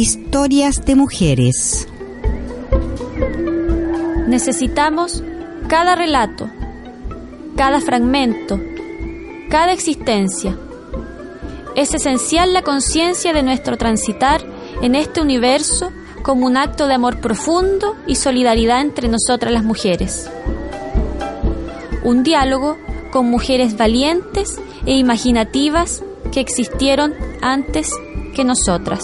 Historias de mujeres. Necesitamos cada relato, cada fragmento, cada existencia. Es esencial la conciencia de nuestro transitar en este universo como un acto de amor profundo y solidaridad entre nosotras las mujeres. Un diálogo con mujeres valientes e imaginativas que existieron antes que nosotras.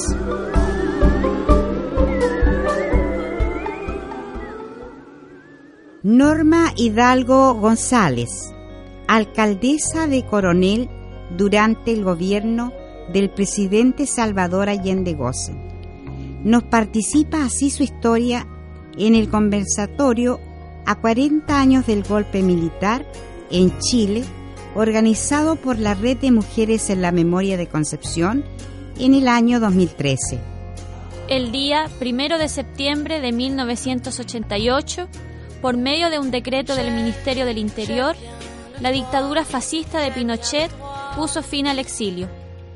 Norma Hidalgo González, alcaldesa de Coronel durante el gobierno del presidente Salvador Allende Gossen. Nos participa así su historia en el conversatorio a 40 años del golpe militar en Chile, organizado por la Red de Mujeres en la Memoria de Concepción en el año 2013. El día primero de septiembre de 1988, por medio de un decreto del Ministerio del Interior, la dictadura fascista de Pinochet puso fin al exilio.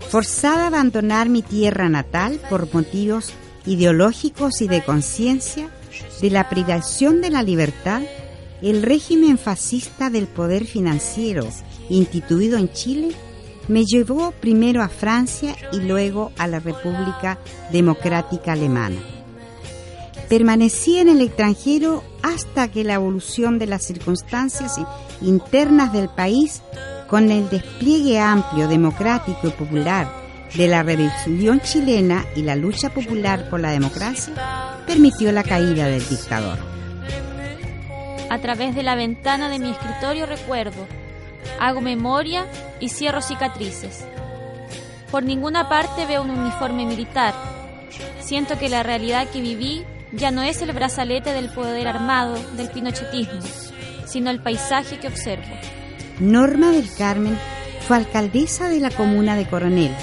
Forzada a abandonar mi tierra natal por motivos ideológicos y de conciencia de la privación de la libertad, el régimen fascista del poder financiero instituido en Chile me llevó primero a Francia y luego a la República Democrática Alemana. Permanecí en el extranjero hasta que la evolución de las circunstancias internas del país, con el despliegue amplio, democrático y popular de la revolución chilena y la lucha popular por la democracia, permitió la caída del dictador. A través de la ventana de mi escritorio recuerdo, hago memoria y cierro cicatrices. Por ninguna parte veo un uniforme militar. Siento que la realidad que viví ya no es el brazalete del poder armado del pinochetismo, sino el paisaje que observo. Norma del Carmen fue alcaldesa de la comuna de Coronel,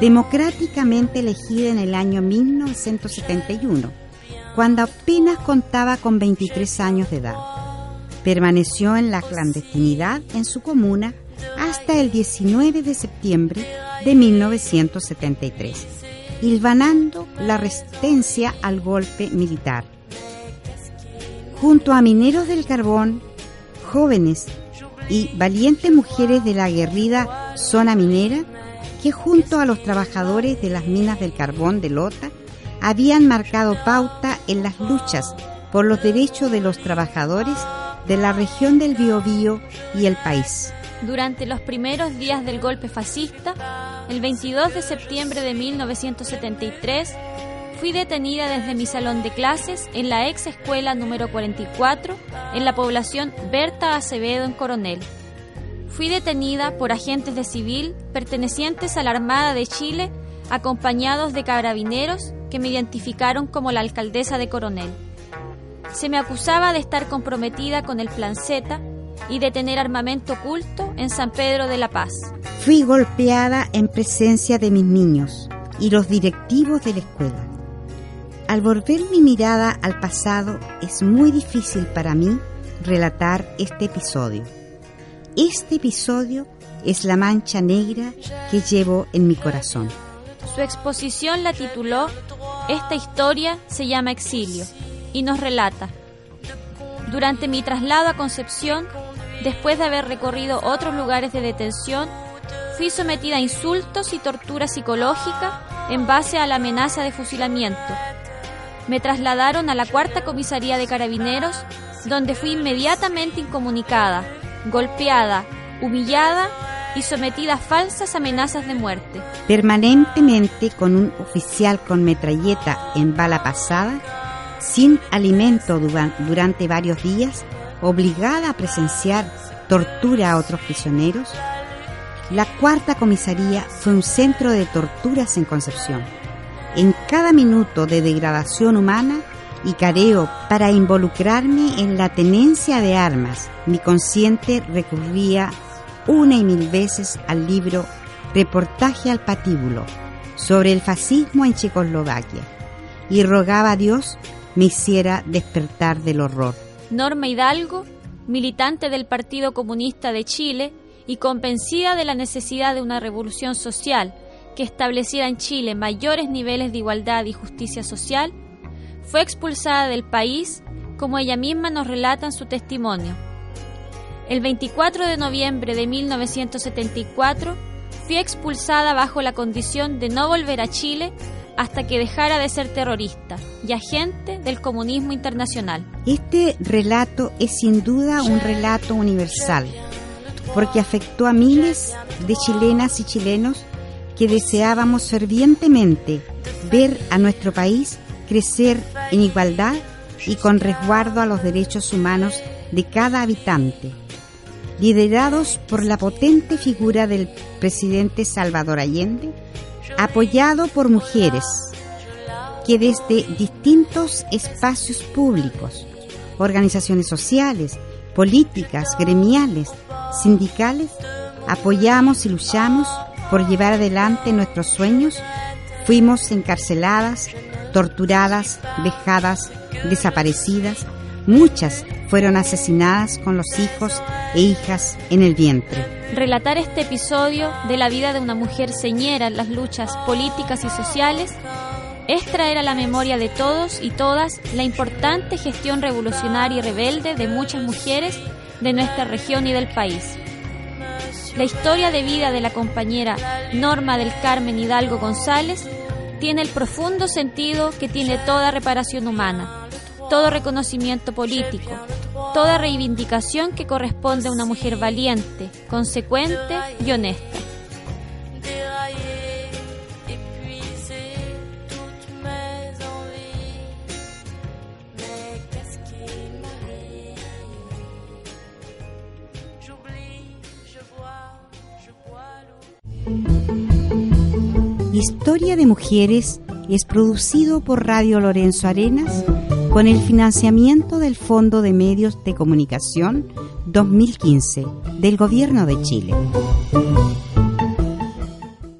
democráticamente elegida en el año 1971, cuando apenas contaba con 23 años de edad. Permaneció en la clandestinidad en su comuna hasta el 19 de septiembre de 1973, hilvanando la resistencia al golpe militar. Junto a mineros del carbón, jóvenes y valientes mujeres de la aguerrida zona minera, que junto a los trabajadores de las minas del carbón de Lota habían marcado pauta en las luchas por los derechos de los trabajadores de la región del Biobío y el país. Durante los primeros días del golpe fascista, el 22 de septiembre de 1973, fui detenida desde mi salón de clases en la ex escuela número 44 en la población Berta Acevedo en Coronel. Fui detenida por agentes de civil pertenecientes a la Armada de Chile, acompañados de carabineros que me identificaron como la alcaldesa de Coronel. Se me acusaba de estar comprometida con el Plan Z y de tener armamento oculto en San Pedro de la Paz. Fui golpeada en presencia de mis niños y los directivos de la escuela. Al volver mi mirada al pasado es muy difícil para mí relatar este episodio. Este episodio es la mancha negra que llevo en mi corazón. Su exposición la tituló Esta historia se llama Exilio y nos relata. Durante mi traslado a Concepción, después de haber recorrido otros lugares de detención, fui sometida a insultos y tortura psicológica en base a la amenaza de fusilamiento. Me trasladaron a la cuarta comisaría de carabineros, donde fui inmediatamente incomunicada, golpeada, humillada y sometida a falsas amenazas de muerte. Permanentemente con un oficial con metralleta en bala pasada, sin alimento durante varios días, obligada a presenciar tortura a otros prisioneros, la cuarta comisaría fue un centro de torturas en Concepción. En cada minuto de degradación humana y careo para involucrarme en la tenencia de armas, mi consciente recurría una y mil veces al libro Reportaje al patíbulo sobre el fascismo en Checoslovaquia y rogaba a Dios me hiciera despertar del horror. Norma Hidalgo, militante del Partido Comunista de Chile y convencida de la necesidad de una revolución social que estableciera en Chile mayores niveles de igualdad y justicia social, fue expulsada del país, como ella misma nos relata en su testimonio. El 24 de noviembre de 1974 fui expulsada bajo la condición de no volver a Chile hasta que dejara de ser terrorista y agente del comunismo internacional. Este relato es sin duda un relato universal, porque afectó a miles de chilenas y chilenos que deseábamos fervientemente ver a nuestro país crecer en igualdad y con resguardo a los derechos humanos de cada habitante, liderados por la potente figura del presidente Salvador Allende, apoyado por mujeres que desde distintos espacios públicos, organizaciones sociales, políticas, gremiales, sindicales, apoyamos y luchamos por llevar adelante nuestros sueños, fuimos encarceladas, torturadas, vejadas, desaparecidas, muchas fueron asesinadas con los hijos e hijas en el vientre. Relatar este episodio de la vida de una mujer señera en las luchas políticas y sociales es traer a la memoria de todos y todas la importante gestión revolucionaria y rebelde de muchas mujeres de nuestra región y del país. La historia de vida de la compañera Norma del Carmen Hidalgo González tiene el profundo sentido que tiene toda reparación humana, todo reconocimiento político, toda reivindicación que corresponde a una mujer valiente, consecuente y honesta. Historia de Mujeres es producido por Radio Lorenzo Arenas con el financiamiento del Fondo de Medios de Comunicación 2015 del Gobierno de Chile.